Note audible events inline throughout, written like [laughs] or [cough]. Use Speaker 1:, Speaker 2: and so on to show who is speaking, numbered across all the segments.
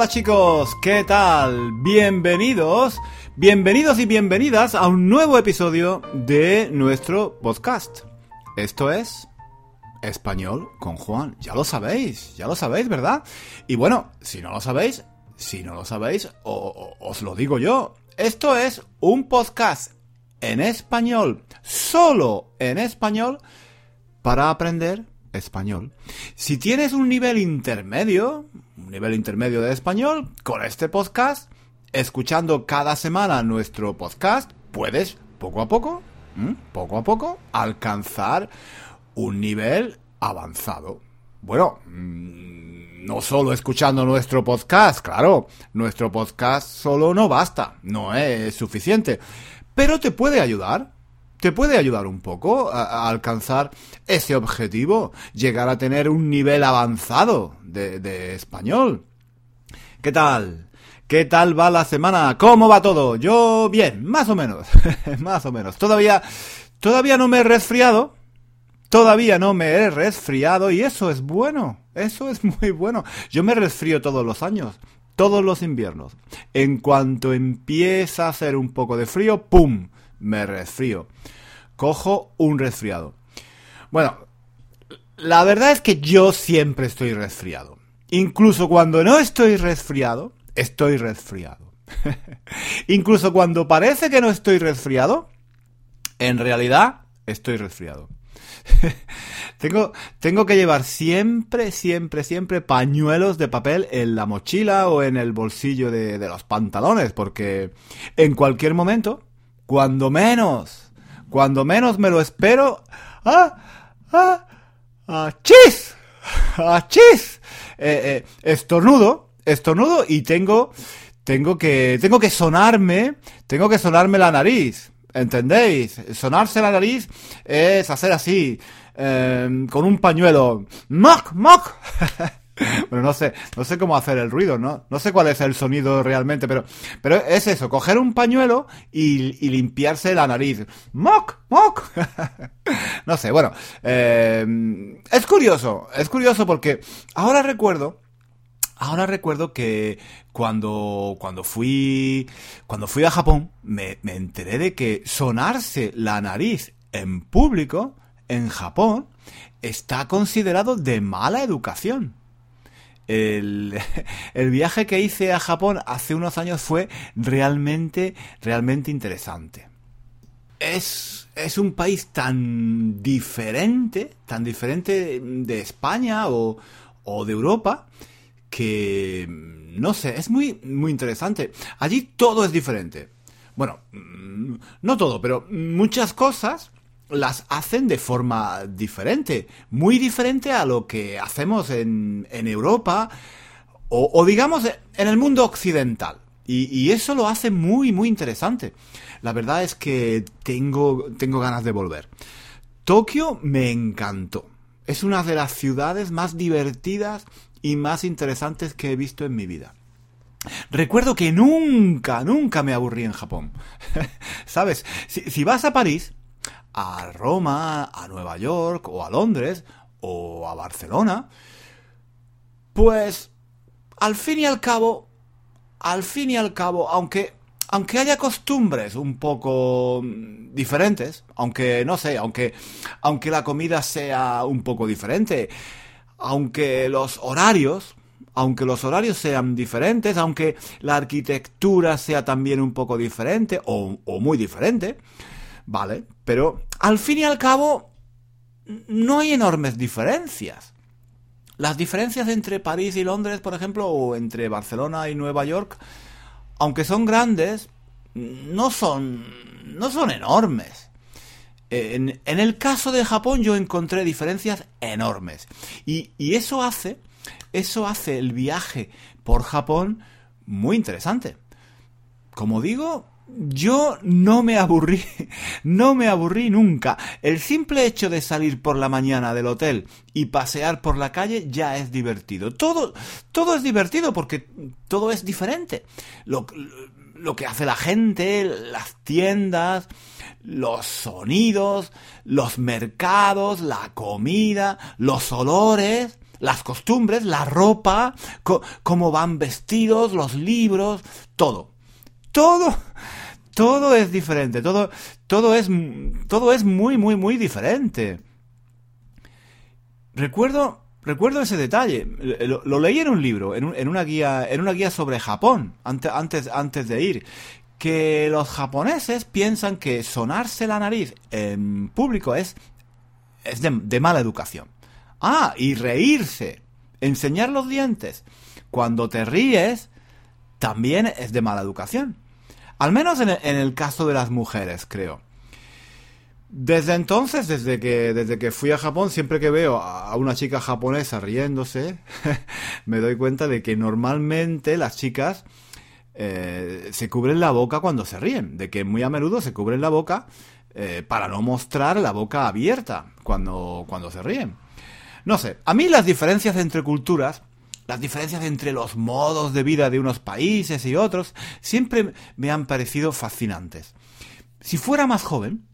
Speaker 1: Hola chicos, ¿qué tal? Bienvenidos, bienvenidos y bienvenidas a un nuevo episodio de nuestro podcast. Esto es Español con Juan. Ya lo sabéis, ya lo sabéis, ¿verdad? Y bueno, si no lo sabéis, si no lo sabéis, o- os lo digo yo. Esto es un podcast en español, solo en español, para aprender español. Si tienes un nivel intermedio, un nivel intermedio de español, con este podcast, escuchando cada semana nuestro podcast, puedes poco a poco, poco a poco, alcanzar un nivel avanzado. Bueno, mm, no solo escuchando nuestro podcast, claro, nuestro podcast solo no basta, no es suficiente, pero te puede ayudar, te puede ayudar un poco a, alcanzar ese objetivo, llegar a tener un nivel avanzado de, de español. ¿Qué tal? ¿Qué tal va la semana? ¿Cómo va todo? Yo bien, más o menos, [laughs] más o menos. Todavía, todavía no me he resfriado, Todavía no me he resfriado y eso es bueno, eso es muy bueno. Yo me resfrío todos los años, todos los inviernos. En cuanto empieza a hacer un poco de frío, ¡pum! Me resfrío. Cojo un resfriado. Bueno, la verdad es que yo siempre estoy resfriado. Incluso cuando no estoy resfriado, estoy resfriado. [laughs] Incluso cuando parece que no estoy resfriado, en realidad estoy resfriado. [laughs] tengo, tengo que llevar siempre, siempre, siempre pañuelos de papel en la mochila o en el bolsillo de, de los pantalones, porque en cualquier momento, cuando menos, cuando menos me lo espero, ¡ah! ¡ah! ¡ah! ¡chis! ¡ah! ¡chis! Eh, eh, estornudo, estornudo y tengo, tengo que, tengo que sonarme, tengo que sonarme la nariz. ¿Entendéis? Sonarse la nariz es hacer así, eh, con un pañuelo. ¡Moc! ¡Moc! [laughs] bueno, no sé, no sé cómo hacer el ruido, ¿no? No sé cuál es el sonido realmente, pero, pero es eso, coger un pañuelo y, y limpiarse la nariz. ¡Moc! ¡Moc! [laughs] no sé, bueno, eh, es curioso, es curioso porque ahora recuerdo Ahora recuerdo que cuando, cuando fui, cuando fui a Japón, me, me enteré de que sonarse la nariz en público, en Japón, está considerado de mala educación. [laughs] El, viaje que hice a Japón hace unos años fue realmente, realmente interesante. Es, es un país tan diferente, tan diferente de España o, o de Europa, que no sé, es muy muy interesante. Allí todo es diferente. Bueno, no todo, pero muchas cosas las hacen de forma diferente, muy diferente a lo que hacemos en, en Europa o, digamos en el mundo occidental. Y, eso lo hace muy muy interesante. La verdad es que tengo, tengo ganas de volver. Tokio me encantó. Es una de las ciudades más divertidas y más interesantes que he visto en mi vida. Recuerdo que nunca, nunca me aburrí en Japón. [laughs] ¿Sabes? Si, vas a París, a Roma, a Nueva York, o a Londres, o a Barcelona, pues al fin y al cabo, al fin y al cabo, aunque, aunque haya costumbres un poco diferentes, aunque, no sé, aunque, aunque la comida sea un poco diferente, aunque los horarios, aunque los horarios sean diferentes, aunque la arquitectura sea también un poco diferente o, o, muy diferente, ¿vale? Pero al fin y al cabo no hay enormes diferencias. Las diferencias entre París y Londres, por ejemplo, o entre Barcelona y Nueva York, aunque son grandes, no son, no son enormes. En, en, el caso de Japón yo encontré diferencias enormes. Y, y, eso hace, eso hace el viaje por Japón muy interesante. Como digo, yo no me aburrí, [laughs] no me aburrí nunca. El simple hecho de salir por la mañana del hotel y pasear por la calle ya es divertido. Todo, todo es divertido porque todo es diferente. Lo, lo que hace la gente, las tiendas, los sonidos, los mercados, la comida, los olores, las costumbres, la ropa, cómo van vestidos, los libros, todo. Todo, todo es diferente, todo, todo es, todo es muy, muy, muy diferente. Recuerdo, recuerdo ese detalle. Lo, leí en un libro, en, una guía, en una guía sobre Japón, antes, antes, antes de ir que los japoneses piensan que sonarse la nariz en público es, es de, mala educación. Ah, y reírse, enseñar los dientes. Cuando te ríes, también es de mala educación. Al menos en el, caso de las mujeres, creo. Desde entonces, desde que, desde que fui a Japón, siempre que veo a una chica japonesa riéndose, [laughs] me doy cuenta de que normalmente las chicas eh, se cubren la boca cuando se ríen, de que muy a menudo se cubren la boca eh, para no mostrar la boca abierta cuando, cuando se ríen. No sé, a mí las diferencias entre culturas, las diferencias entre los modos de vida de unos países y otros, siempre me han parecido fascinantes. Si fuera más joven,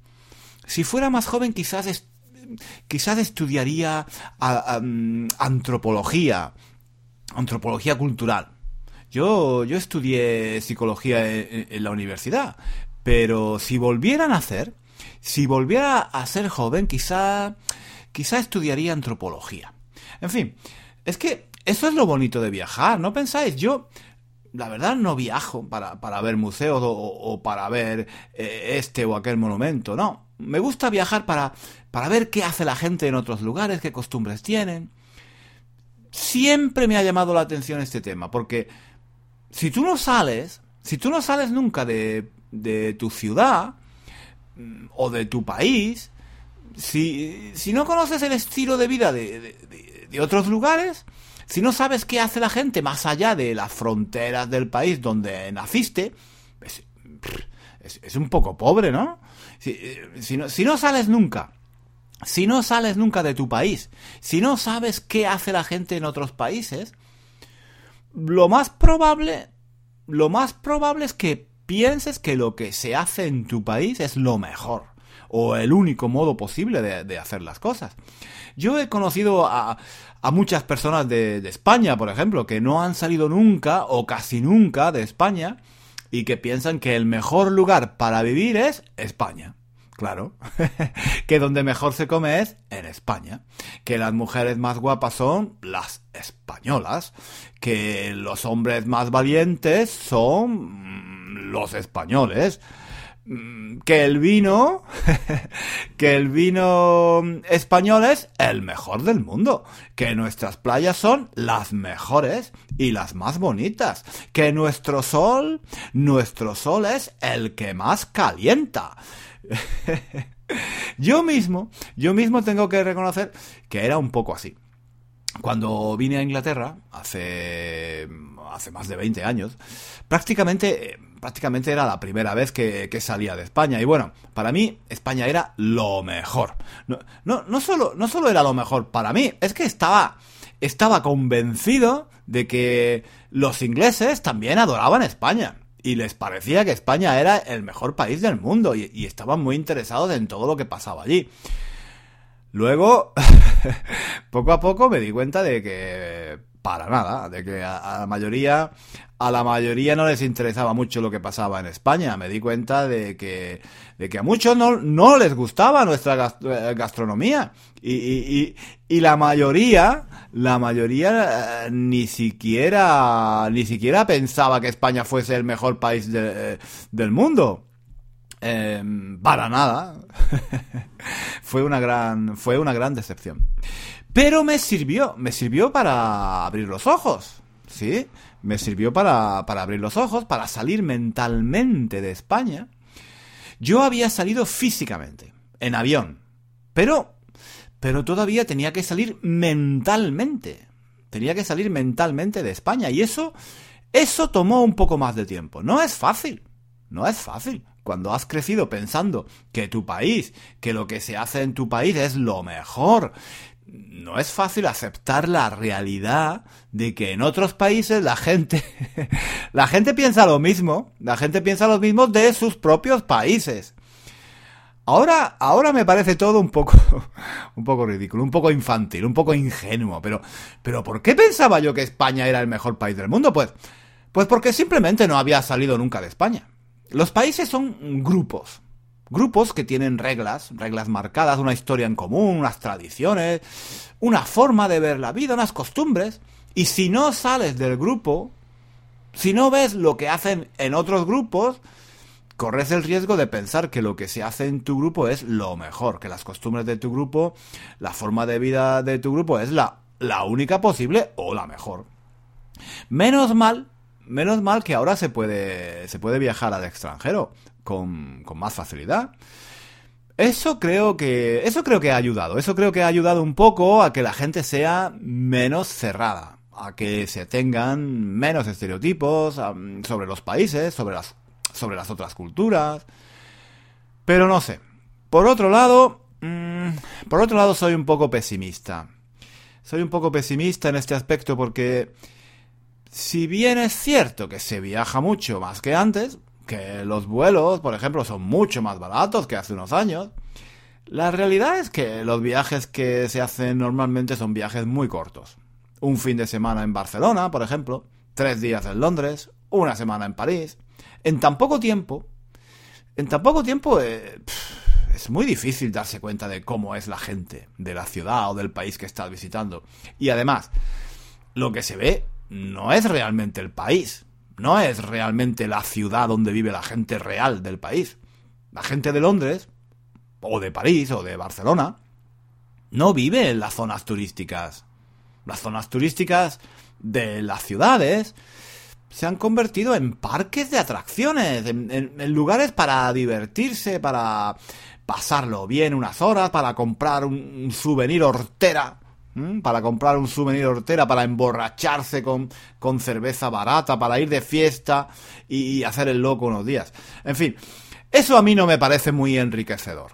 Speaker 1: si fuera más joven quizás, quizás estudiaría mm, antropología, antropología cultural yo, yo estudié psicología en, la universidad, pero si volviera a nacer, si volviera a ser joven, quizá, quizá estudiaría antropología. En fin, es que eso es lo bonito de viajar, ¿no pensáis? Yo, la verdad, no viajo para, para ver museos o, para ver eh, este o aquel monumento, no. Me gusta viajar para, para ver qué hace la gente en otros lugares, qué costumbres tienen. Siempre me ha llamado la atención este tema, porque si tú no sales, si tú no sales nunca de, de tu ciudad mm, o de tu país, si, si no conoces el estilo de vida de, de, otros lugares, si no sabes qué hace la gente más allá de las fronteras del país donde naciste, es, es, un poco pobre, ¿no? Si, si ¿no? si no sales nunca, si no sales nunca de tu país, si no sabes qué hace la gente en otros países, lo más probable, lo más probable es que pienses que lo que se hace en tu país es lo mejor o el único modo posible de, hacer las cosas. Yo he conocido a, muchas personas de, España, por ejemplo, que no han salido nunca o casi nunca de España y que piensan que el mejor lugar para vivir es España. Claro, [laughs] que donde mejor se come es en España, que las mujeres más guapas son las españolas, que los hombres más valientes son los españoles, que el vino, [laughs] que el vino español es el mejor del mundo, que nuestras playas son las mejores y las más bonitas, que nuestro sol, nuestro sol es el que más calienta [laughs] yo mismo, yo mismo tengo que reconocer que era un poco así. Cuando vine a Inglaterra, hace, hace más de 20 años, prácticamente, prácticamente era la primera vez que, salía de España. Y bueno, para mí España era lo mejor. No, no, solo, no solo era lo mejor para mí, es que estaba, estaba convencido de que los ingleses también adoraban España y les parecía que España era el mejor país del mundo y, estaban muy interesados en todo lo que pasaba allí. Luego, [laughs] poco a poco me di cuenta de que para nada, de que a, la mayoría a la mayoría no les interesaba mucho lo que pasaba en España. Me di cuenta de que, de que a muchos no, no les gustaba nuestra eh, gastronomía. Y, y, y, la mayoría, la mayoría eh, ni siquiera, ni siquiera pensaba que España fuese el mejor país eh, del mundo. Em, para nada. [laughs] fue una gran, fue una gran decepción. Pero me sirvió, me sirvió para abrir los ojos, ¿sí? Me sirvió para, para abrir los ojos, para salir mentalmente de España. Yo había salido físicamente, en avión, pero, pero todavía tenía que salir mentalmente. Tenía que salir mentalmente de España y eso, eso tomó un poco más de tiempo. No es fácil, no es fácil cuando has crecido pensando que tu país, que lo que se hace en tu país es lo mejor, no es fácil aceptar la realidad de que en otros países la gente, [laughs] la gente piensa lo mismo, la gente piensa lo mismo de sus propios países. Ahora, ahora me parece todo un poco, [laughs] un poco ridículo, un poco infantil, un poco ingenuo, pero, pero ¿por qué pensaba yo que España era el mejor país del mundo? Pues, pues porque simplemente no había salido nunca de España. Los países son grupos, grupos que tienen reglas, reglas marcadas, una historia en común, unas tradiciones, una forma de ver la vida, unas costumbres, y si no sales del grupo, si no ves lo que hacen en otros grupos, corres el riesgo de pensar que lo que se hace en tu grupo es lo mejor, que las costumbres de tu grupo, la forma de vida de tu grupo es la, la única posible o la mejor. Menos mal, menos mal que ahora se puede, se puede viajar al extranjero con, más facilidad. Eso creo que, eso creo que ha ayudado, eso creo que ha ayudado un poco a que la gente sea menos cerrada, a que se tengan menos estereotipos sobre los países, sobre las sobre las otras culturas. Pero no sé. Por otro lado, mm, por otro lado soy un poco pesimista. Soy un poco pesimista en este aspecto porque si bien es cierto que se viaja mucho más que antes, que los vuelos, por ejemplo, son mucho más baratos que hace unos años, la realidad es que los viajes que se hacen normalmente son viajes muy cortos. Un fin de semana en Barcelona, por ejemplo, tres días en Londres, una semana en París en tan poco tiempo, en tan poco tiempo eh, es muy difícil darse cuenta de cómo es la gente de la ciudad o del país que estás visitando. Y además, lo que se ve no es realmente el país, no es realmente la ciudad donde vive la gente real del país. La gente de Londres, o de París, o de Barcelona, no vive en las zonas turísticas. Las zonas turísticas de las ciudades se han convertido en parques de atracciones, en, lugares para divertirse, para pasarlo bien unas horas, para comprar un, souvenir hortera, para comprar un souvenir hortera, para emborracharse con, con cerveza barata, para ir de fiesta y, hacer el loco unos días. En fin, eso a mí no me parece muy enriquecedor.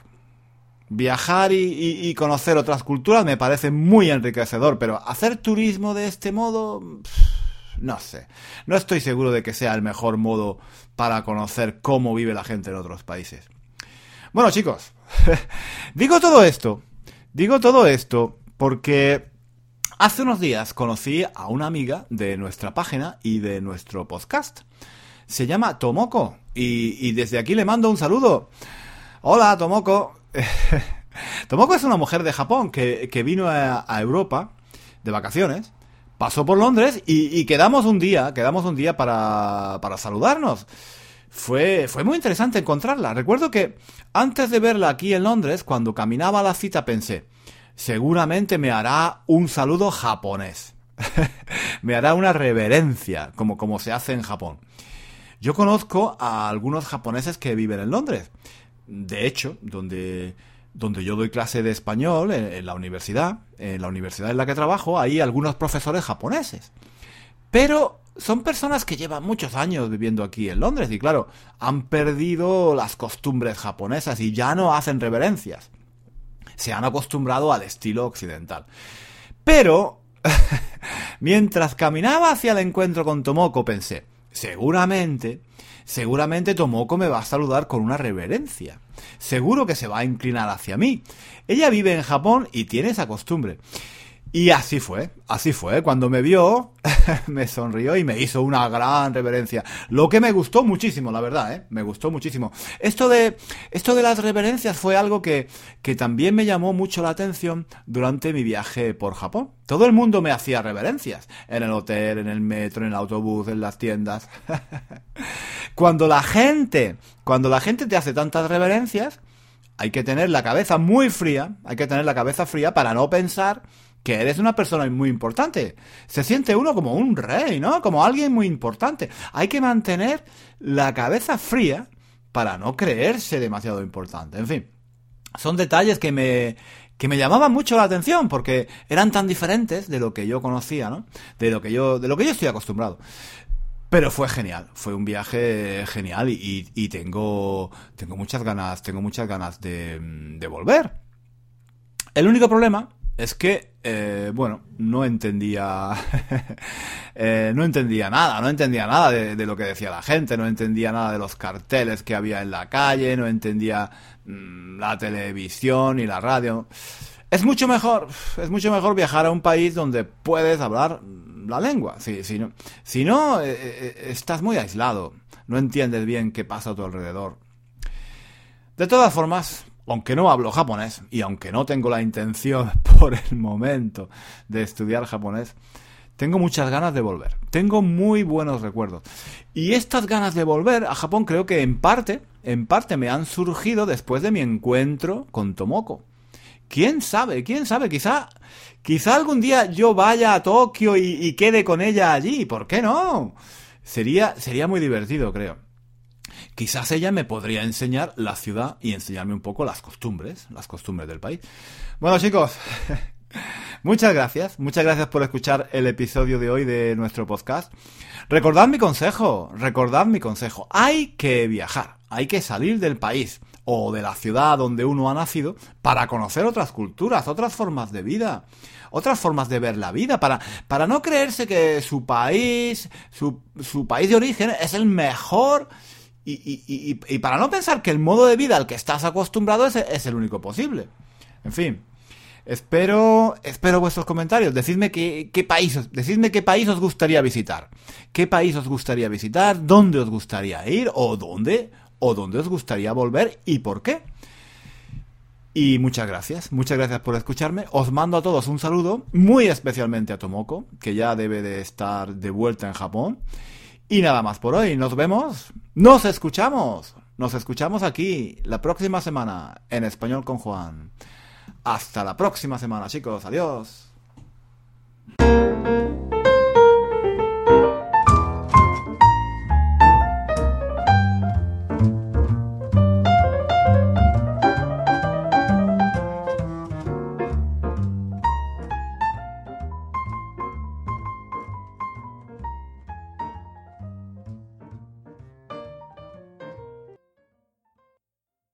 Speaker 1: Viajar y, conocer otras culturas me parece muy enriquecedor, pero hacer turismo de este modo... No sé. No estoy seguro de que sea el mejor modo para conocer cómo vive la gente en otros países. Bueno, chicos, [laughs] digo todo esto. Digo todo esto porque hace unos días conocí a una amiga de nuestra página y de nuestro podcast. Se llama Tomoko y, desde aquí le mando un saludo. Hola, Tomoko. [laughs] Tomoko es una mujer de Japón que, vino a Europa de vacaciones pasó por Londres y, quedamos un día, quedamos un día para, saludarnos. Fue, fue muy interesante encontrarla. Recuerdo que antes de verla aquí en Londres, cuando caminaba a la cita, pensé, seguramente me hará un saludo japonés. [laughs] me hará una reverencia, como, como se hace en Japón. Yo conozco a algunos japoneses que viven en Londres. De hecho, donde donde yo doy clase de español en, la universidad, en la universidad en la que trabajo, hay algunos profesores japoneses. Pero son personas que llevan muchos años viviendo aquí en Londres y claro, han perdido las costumbres japonesas y ya no hacen reverencias. Se han acostumbrado al estilo occidental. Pero, [laughs] mientras caminaba hacia el encuentro con Tomoko, pensé, seguramente seguramente Tomoko me va a saludar con una reverencia. Seguro que se va a inclinar hacia mí. Ella vive en Japón y tiene esa costumbre. Y así fue, así fue. Cuando me vio, [laughs] me sonrió y me hizo una gran reverencia. Lo que me gustó muchísimo, la verdad, ¿eh? Me gustó muchísimo. Esto de, esto de las reverencias fue algo que, que también me llamó mucho la atención durante mi viaje por Japón. Todo el mundo me hacía reverencias. En el hotel, en el metro, en el autobús, en las tiendas. [laughs] cuando la gente, cuando la gente te hace tantas reverencias, hay que tener la cabeza muy fría, hay que tener la cabeza fría para no pensar que eres una persona muy importante. Se siente uno como un rey, ¿no? Como alguien muy importante. Hay que mantener la cabeza fría para no creerse demasiado importante. En fin, son detalles que me, que me llamaban mucho la atención porque eran tan diferentes de lo que yo conocía, ¿no? De lo que yo, de lo que yo estoy acostumbrado. Pero fue genial, fue un viaje genial y, y, tengo, tengo muchas ganas, tengo muchas ganas de, de volver. El único problema es que, eh, bueno, no entendía, [laughs] eh, no entendía nada, no entendía nada de, lo que decía la gente, no entendía nada de los carteles que había en la calle, no entendía mm, la televisión y la radio. Es mucho mejor, es mucho mejor viajar a un país donde puedes hablar la lengua. Si, si no, si no eh, estás muy aislado, no entiendes bien qué pasa a tu alrededor. De todas formas, aunque no hablo japonés y aunque no tengo la intención [laughs] por el momento de estudiar japonés, tengo muchas ganas de volver. Tengo muy buenos recuerdos. Y estas ganas de volver a Japón creo que en parte, en parte me han surgido después de mi encuentro con Tomoko. ¿Quién sabe? ¿Quién sabe? Quizá, quizá algún día yo vaya a Tokio y, y quede con ella allí. ¿Por qué no? Sería, sería muy divertido, creo. Quizás ella me podría enseñar la ciudad y enseñarme un poco las costumbres, las costumbres del país. Bueno, chicos, [laughs] muchas gracias, muchas gracias por escuchar el episodio de hoy de nuestro podcast. Recordad mi consejo, recordad mi consejo. Hay que viajar, hay que salir del país o de la ciudad donde uno ha nacido para conocer otras culturas, otras formas de vida, otras formas de ver la vida, para, para no creerse que su país, su, su país de origen es el mejor y, y, y, para no pensar que el modo de vida al que estás acostumbrado es, es el único posible. En fin. Espero, espero vuestros comentarios. Decidme qué, qué país, decidme qué país os gustaría visitar. ¿Qué país os gustaría visitar? ¿Dónde os gustaría ir? ¿O dónde? ¿O dónde os gustaría volver? ¿Y por qué? Y muchas gracias, muchas gracias por escucharme. Os mando a todos un saludo, muy especialmente a Tomoko, que ya debe de estar de vuelta en Japón. Y nada más por hoy. Nos vemos. Nos escuchamos. Nos escuchamos aquí la próxima semana en español con Juan. Hasta la próxima semana, chicos. Adiós.